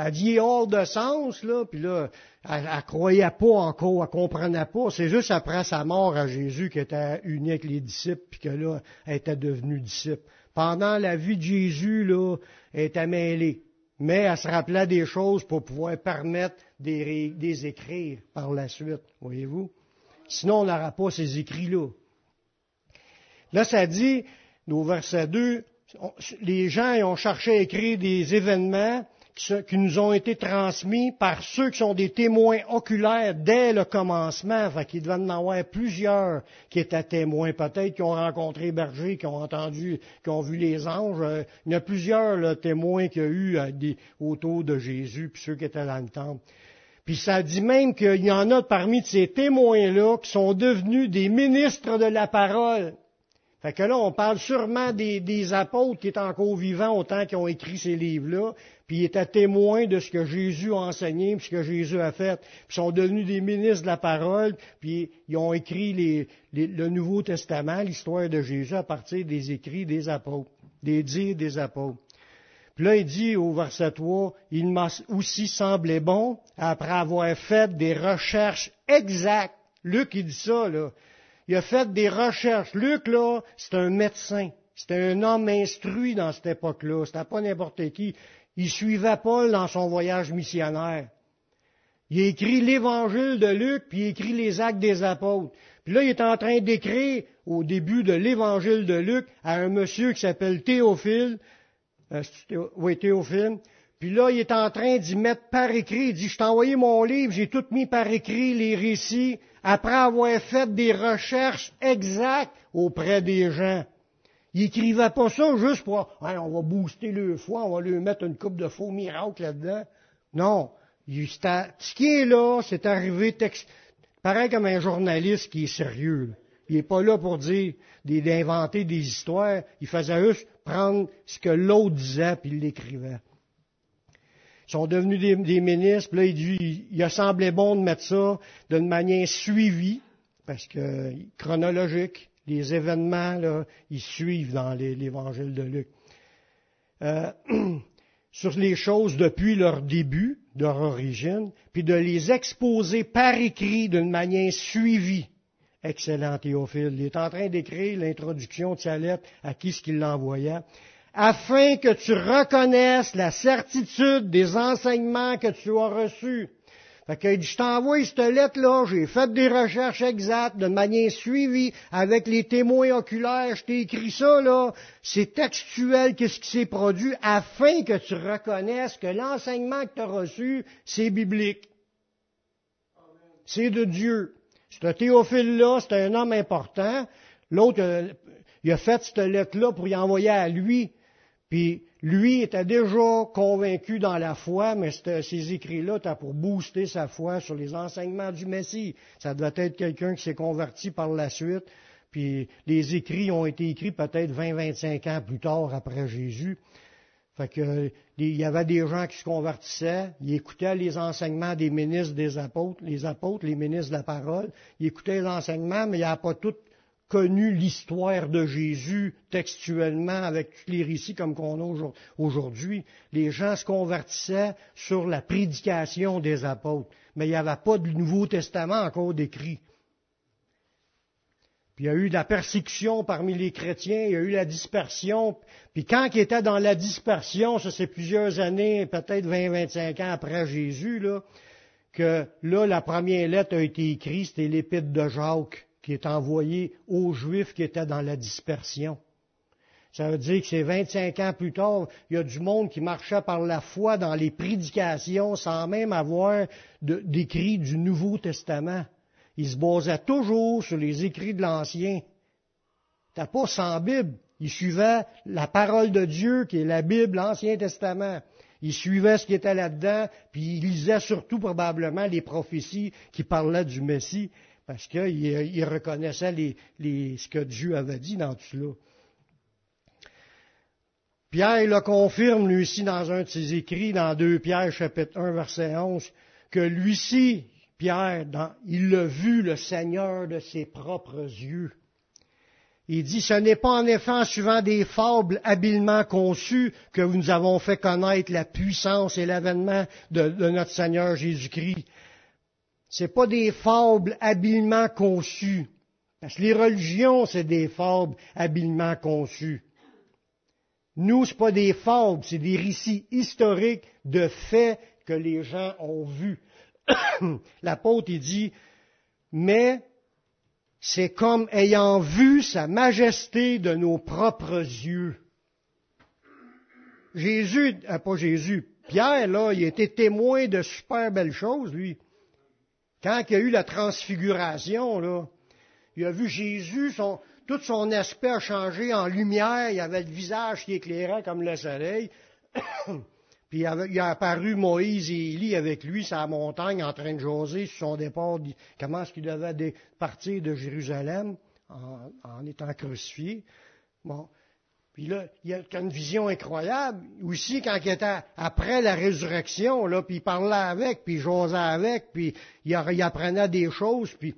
A: Elle dit hors de sens, là, puis là, elle, ne croyait pas encore, elle comprenait pas. C'est juste après sa mort à Jésus qu'elle était unie avec les disciples, puis que là, elle était devenue disciple. Pendant la vie de Jésus, là, elle était mêlée. Mais elle se rappelait des choses pour pouvoir permettre des, écrire par la suite, voyez-vous? Sinon, on n'aura pas ces écrits-là. Là, ça dit, au verset 2, les gens ont cherché à écrire des événements qui nous ont été transmis par ceux qui sont des témoins oculaires dès le commencement. Enfin, qu'il devait en avoir plusieurs qui étaient témoins, peut-être qui ont rencontré Berger, qui ont entendu, qui ont vu les anges. Euh, il y a plusieurs témoins qu'il y a eu euh, autour de Jésus, puis ceux qui étaient dans le temple. Puis ça dit même qu'il y en a parmi ces témoins-là qui sont devenus des ministres de la parole. Fait que là, on parle sûrement des, apôtres qui étaient encore vivants au temps qu'ils ont écrit ces livres-là, puis ils étaient témoins de ce que Jésus a enseigné, puis ce que Jésus a fait, puis sont devenus des ministres de la parole, puis ils ont écrit le Nouveau Testament, l'histoire de Jésus, à partir des écrits des apôtres, des dires des apôtres. Puis là, il dit au verset 3, il m'a aussi semblé bon, après avoir fait des recherches exactes. Luc, il dit ça, là il a fait des recherches. Luc, là, c'est un médecin. C'était un homme instruit dans cette époque-là. C'était pas n'importe qui. Il suivait Paul dans son voyage missionnaire. Il écrit l'évangile de Luc, puis il écrit les actes des apôtres. Puis là, il est en train d'écrire au début de l'évangile de Luc à un monsieur qui s'appelle Théophile. Euh, oui, Théophile. Puis là, il est en train d'y mettre par écrit. Il dit, je t'ai envoyé mon livre, j'ai tout mis par écrit, les récits, après avoir fait des recherches exactes auprès des gens. Il écrivait pas ça juste pour, on va booster le foi, on va lui mettre une coupe de faux miracles là-dedans. Non. ce qui est là, c'est arrivé pareil comme un journaliste qui est sérieux. Il n'est pas là pour dire, d'inventer des histoires. Il faisait juste prendre ce que l'autre disait puis il l'écrivait. Sont devenus des, ministres. Puis là, il, dit, il a semblé bon de mettre ça d'une manière suivie, parce que chronologique, les événements, là, ils suivent dans l'évangile de Luc. Euh, sur les choses depuis leur début, leur origine, puis de les exposer par écrit d'une manière suivie. Excellent Théophile. Il est en train d'écrire l'introduction de sa lettre à qui ce qu'il l'envoyait afin que tu reconnaisses la certitude des enseignements que tu as reçus. Fait que je t'envoie cette lettre-là, j'ai fait des recherches exactes, de manière suivie, avec les témoins oculaires, je t'ai écrit ça, là, c'est textuel, qu'est-ce qui s'est produit, afin que tu reconnaisses que l'enseignement que tu as reçu, c'est biblique. C'est de Dieu. Ce Théophile-là, c'est un homme important. L'autre, euh, il a fait cette lettre-là pour y envoyer à lui. Puis lui était déjà convaincu dans la foi, mais ces écrits-là étaient pour booster sa foi sur les enseignements du Messie. Ça devait être quelqu'un qui s'est converti par la suite. Puis les écrits ont été écrits peut-être 20-25 ans plus tard après Jésus. Fait que il y avait des gens qui se convertissaient, ils écoutaient les enseignements des ministres des apôtres, les apôtres, les ministres de la parole, ils écoutaient les enseignements, mais il n'y a pas tout connu l'histoire de Jésus textuellement avec les récits comme qu'on a aujourd'hui. Les gens se convertissaient sur la prédication des apôtres, mais il n'y avait pas du Nouveau Testament encore décrit. Puis il y a eu de la persécution parmi les chrétiens, il y a eu la dispersion. Puis quand il était dans la dispersion, ça c'est plusieurs années, peut-être 20-25 ans après Jésus, là, que là, la première lettre a été écrite, c'était l'épître de Jacques qui est envoyé aux Juifs qui étaient dans la dispersion. Ça veut dire que c'est 25 ans plus tard, il y a du monde qui marchait par la foi dans les prédications sans même avoir d'écrit du Nouveau Testament. Ils se basaient toujours sur les écrits de l'Ancien. T'as pas sans Bible. Ils suivaient la parole de Dieu, qui est la Bible, l'Ancien Testament. Ils suivaient ce qui était là-dedans, puis ils lisaient surtout probablement les prophéties qui parlaient du Messie parce qu'il reconnaissait ce que Dieu avait dit dans tout cela. Pierre le confirme, lui aussi, dans un de ses écrits, dans 2 Pierre, chapitre 1, verset 11, que lui-ci, Pierre, il a vu le Seigneur de ses propres yeux. Il dit, ce n'est pas en effet en suivant des fables habilement conçues que nous avons fait connaître la puissance et l'avènement de, notre Seigneur Jésus-Christ. C'est pas des fables habilement conçues. Parce que les religions, c'est des fables habilement conçues. Nous, c'est pas des fables, c'est des récits historiques de faits que les gens ont vus. L'apôtre, il dit, mais c'est comme ayant vu sa majesté de nos propres yeux. Jésus, ah, pas Jésus, Pierre, là, il était témoin de super belles choses, lui. Quand il y a eu la transfiguration, il a vu Jésus, tout son aspect a changé en lumière, il avait le visage qui éclairait comme le soleil. Puis il a apparu Moïse et Élie avec lui sur la montagne en train de jaser sur son départ, comment est-ce qu'il devait partir de Jérusalem en, étant crucifié. Bon. Puis là, il y a une vision incroyable. Aussi, quand il était après la résurrection, là, puis il parlait avec, puis il jasait avec, puis il, apprenait des choses, puis,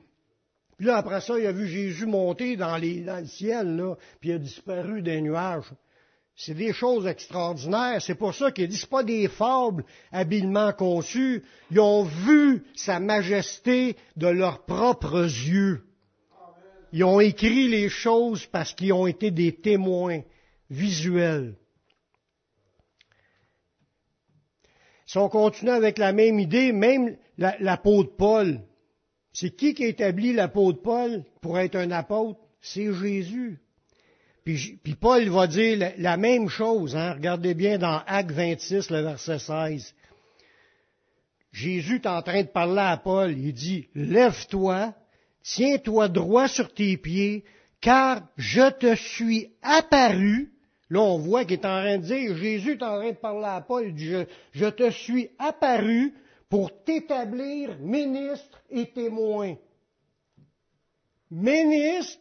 A: là, après ça, il a vu Jésus monter dans, les, dans le ciel, là, puis il a disparu des nuages. C'est des choses extraordinaires. C'est pour ça qu'il dit, ce pas des fables habilement conçues. Ils ont vu sa majesté de leurs propres yeux. Ils ont écrit les choses parce qu'ils ont été des témoins visuels. Si on continue avec la même idée, même l'apôtre Paul, c'est qui qui a établi l'apôtre Paul pour être un apôtre? C'est Jésus. Puis, Paul va dire la, même chose. Hein? Regardez bien dans Acte 26, le verset 16. Jésus est en train de parler à Paul. Il dit, Lève-toi, tiens-toi droit sur tes pieds, car je te suis apparu. Là, on voit qu'il est en train de dire, Jésus est en train de parler à Paul, je, je te suis apparu pour t'établir ministre et témoin. Ministre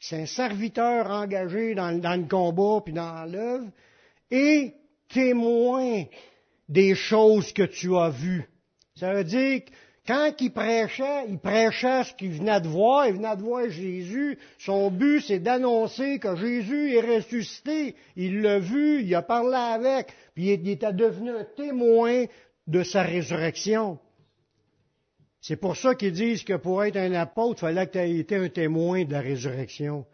A: c'est un serviteur engagé dans, le combat puis dans l'œuvre et témoin des choses que tu as vues. Ça veut dire que quand il prêchait, il prêchait ce qu'il venait de voir, il venait de voir Jésus. Son but, c'est d'annoncer que Jésus est ressuscité. Il l'a vu, il a parlé avec, puis il était devenu un témoin de sa résurrection. C'est pour ça qu'ils disent que pour être un apôtre, il fallait que tu aies été un témoin de la résurrection.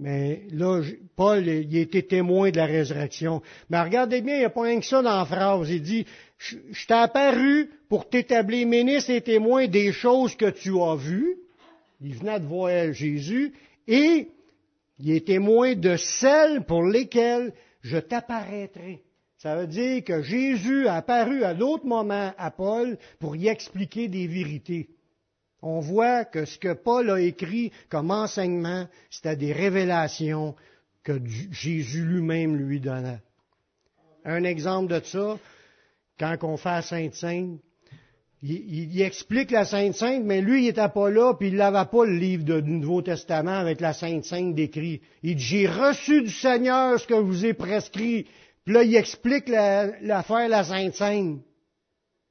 A: Mais là, Paul, il été témoin de la résurrection. Mais regardez bien, il n'y a pas rien que ça dans la phrase. Il dit, je, t'ai apparu pour t'établir ministre et témoin des choses que tu as vues. Il venait de voir Jésus. Et il est témoin de celles pour lesquelles je t'apparaîtrai. Ça veut dire que Jésus a apparu à d'autres moments à Paul pour y expliquer des vérités. On voit que ce que Paul a écrit comme enseignement, c'était des révélations que Jésus lui-même lui donnait. Un exemple de ça, quand on fait la Sainte Sainte, il, explique la Sainte Sainte, mais lui, il n'était pas là, puis il n'avait pas le livre du Nouveau Testament avec la Sainte Sainte décrit. Il dit, j'ai reçu du Seigneur ce que vous ai prescrit. Puis là, il explique l'affaire la, la Sainte Sainte.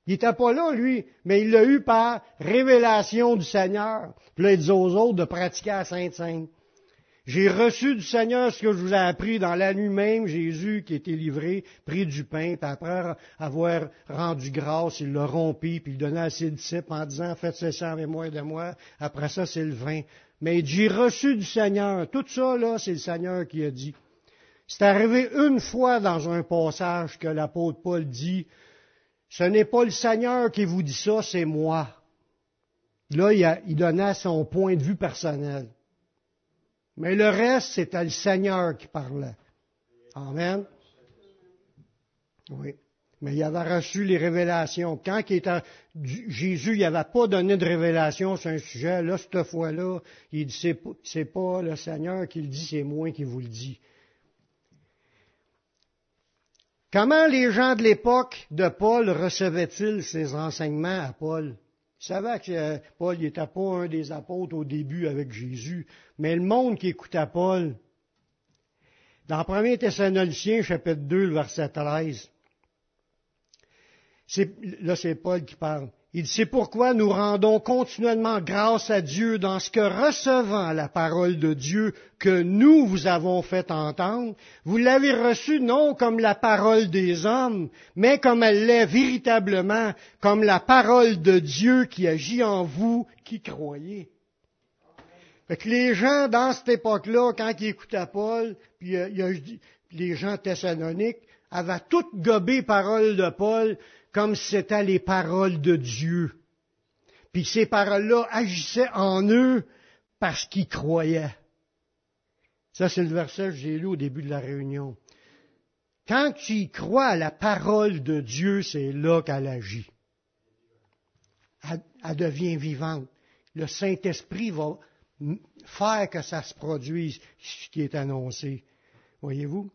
A: Il n'était pas là, lui, mais il l'a eu par révélation du Seigneur. Puis là, il dit aux autres de pratiquer la Sainte Sainte. J'ai reçu du Seigneur ce que je vous ai appris dans la nuit même, Jésus qui était livré, pris du pain, puis après avoir rendu grâce, il l'a rompi, puis il donnait à ses disciples en disant, faites ceci moi et de moi. Après ça, c'est le vin. Mais j'ai reçu du Seigneur. Tout ça, là, c'est le Seigneur qui a dit. C'est arrivé une fois dans un passage que l'apôtre Paul dit, ce n'est pas le Seigneur qui vous dit ça, c'est moi. Là, il, donnait son point de vue personnel. Mais le reste, c'était le Seigneur qui parlait. Amen. Oui. Mais il avait reçu les révélations. Quand il était, Jésus n'avait pas donné de révélation sur un sujet, là, cette fois-là, il dit, c'est, c'est pas le Seigneur qui le dit, c'est moi qui vous le dis. Comment les gens de l'époque de Paul recevaient-ils ces enseignements à Paul? Ils savaient que euh, Paul n'était pas un des apôtres au début avec Jésus, mais le monde qui écoutait Paul, dans 1 Thessaloniciens, chapitre 2, verset 13, là c'est Paul qui parle. Il sait pourquoi nous rendons continuellement grâce à Dieu dans ce que recevant la parole de Dieu que nous vous avons fait entendre, vous l'avez reçue non comme la parole des hommes, mais comme elle l'est véritablement, comme la parole de Dieu qui agit en vous qui croyez. Fait que les gens, dans cette époque-là, quand ils écoutaient Paul, puis euh, les gens thessaloniques, avaient toutes gobé parole de Paul, comme c'était les paroles de Dieu. Puis ces paroles-là agissaient en eux parce qu'ils croyaient. Ça, c'est le verset que j'ai lu au début de la réunion. Quand tu y crois à la parole de Dieu, c'est là qu'elle agit. Elle, devient vivante. Le Saint-Esprit va faire que ça se produise, ce qui est annoncé. Voyez-vous?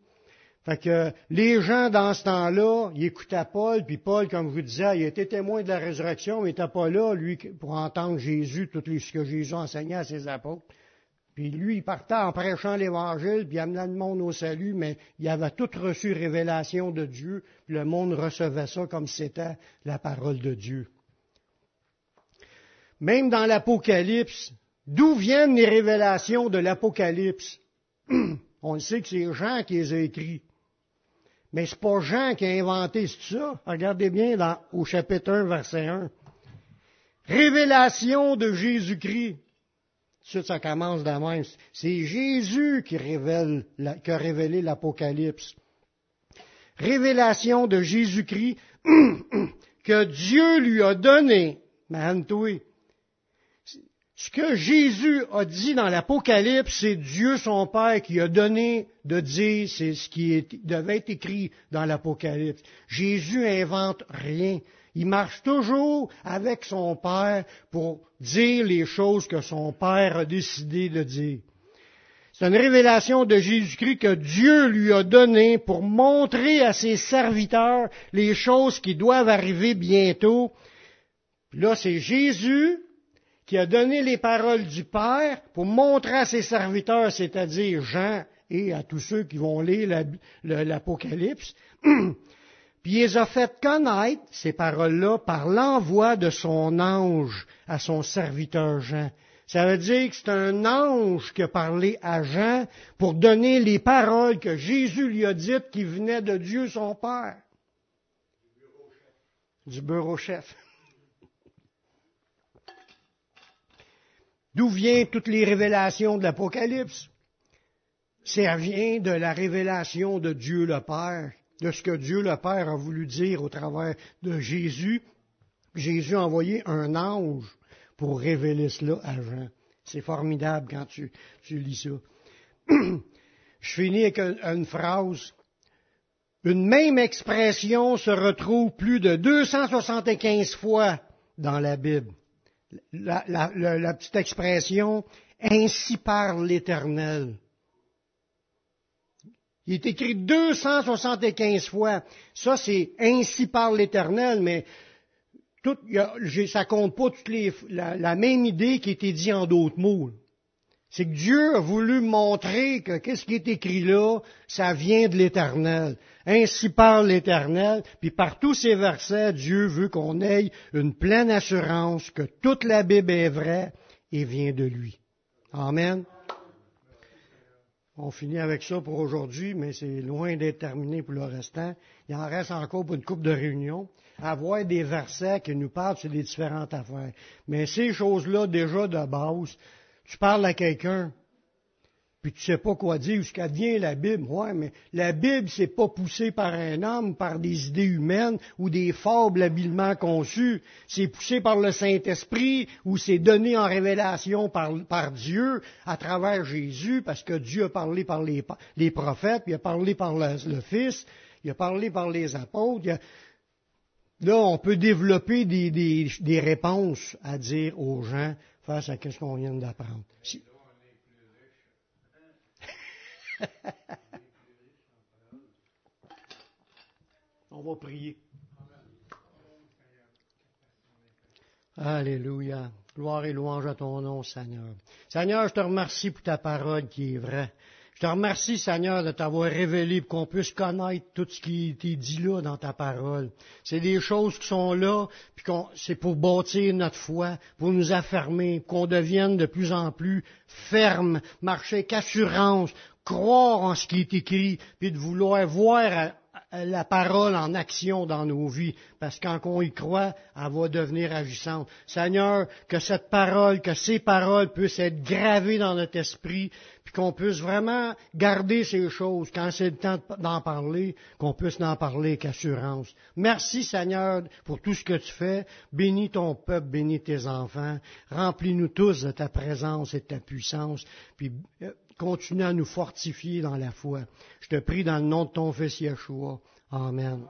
A: Fait que les gens dans ce temps-là, ils écoutaient Paul, puis Paul, comme je vous disais, il était témoin de la résurrection, mais il n'était pas là, lui, pour entendre Jésus, tout ce que Jésus enseignait à ses apôtres. Puis lui, il partait en prêchant l'Évangile, puis amenant le monde au salut, mais il avait tout reçu révélation de Dieu, puis le monde recevait ça comme si c'était la parole de Dieu. Même dans l'Apocalypse, d'où viennent les révélations de l'Apocalypse? On le sait que c'est Jean qui les a écrits. Mais c'est pas Jean qui a inventé ça. Regardez bien dans, au chapitre 1, verset 1. Révélation de Jésus-Christ. Ça, ça commence de même. C'est Jésus qui, révèle, qui a révélé l'Apocalypse. Révélation de Jésus-Christ que Dieu lui a donné. Ce que Jésus a dit dans l'Apocalypse, c'est Dieu son Père qui a donné de dire, c'est ce qui devait être écrit dans l'Apocalypse. Jésus invente rien. Il marche toujours avec son Père pour dire les choses que son Père a décidé de dire. C'est une révélation de Jésus-Christ que Dieu lui a donnée pour montrer à ses serviteurs les choses qui doivent arriver bientôt. Là, c'est Jésus qui a donné les paroles du Père pour montrer à ses serviteurs, c'est-à-dire Jean et à tous ceux qui vont lire l'Apocalypse, puis il les a fait connaître, ces paroles-là, par l'envoi de son ange à son serviteur Jean. Ça veut dire que c'est un ange qui a parlé à Jean pour donner les paroles que Jésus lui a dites qui venaient de Dieu son Père. Du bureau chef. D'où viennent toutes les révélations de l'Apocalypse? Ça vient de la révélation de Dieu le Père, de ce que Dieu le Père a voulu dire au travers de Jésus. Jésus a envoyé un ange pour révéler cela à Jean. C'est formidable quand tu, tu lis ça. Je finis avec une phrase. Une même expression se retrouve plus de 275 fois dans la Bible la, la, petite expression ainsi parle l'Éternel. Il est écrit 275 fois. Ça, c'est ainsi parle l'Éternel, mais tout, ça compte pas toutes les, la, la, même idée qui a été dit en d'autres mots. C'est que Dieu a voulu montrer que qu'est-ce qui est écrit là, ça vient de l'Éternel. Ainsi parle l'Éternel, puis par tous ces versets, Dieu veut qu'on ait une pleine assurance que toute la Bible est vraie et vient de lui. Amen. On finit avec ça pour aujourd'hui, mais c'est loin d'être terminé pour le restant. Il en reste encore pour une coupe de réunion. Avoir des versets qui nous parlent sur les différentes affaires. Mais ces choses-là, déjà de base, tu parles à quelqu'un, puis tu sais pas quoi dire, jusqu'à vient la Bible. Ouais, mais la Bible, c'est pas poussé par un homme, par des idées humaines ou des fables habilement conçues. C'est poussé par le Saint-Esprit ou c'est donné en révélation par, Dieu à travers Jésus, parce que Dieu a parlé par les, prophètes, puis il a parlé par le, Fils, il a parlé par les apôtres. Là, on peut développer des réponses à dire aux gens face à ce qu'on vient d'apprendre. Si... On va prier. Alléluia. Gloire et louange à ton nom, Seigneur. Seigneur, je te remercie pour ta parole qui est vraie. Je te remercie, Seigneur, de t'avoir révélé pour qu'on puisse connaître tout ce qui est dit là dans ta parole. C'est des choses qui sont là, puis c'est pour bâtir notre foi, pour nous affermer, qu'on devienne de plus en plus ferme, marcher qu'assurance, croire en ce qui est écrit, puis de vouloir voir la parole en action dans nos vies, parce que quand on y croit, elle va devenir agissante. Seigneur, que cette parole, que ces paroles puissent être gravées dans notre esprit, puis qu'on puisse vraiment garder ces choses quand c'est le temps d'en parler, qu'on puisse en parler qu'assurance. Merci Seigneur pour tout ce que tu fais. Bénis ton peuple, bénis tes enfants. Remplis-nous tous de ta présence et de ta puissance. Puis euh, continue à nous fortifier dans la foi. Je te prie dans le nom de ton Fils Yeshua. Amen.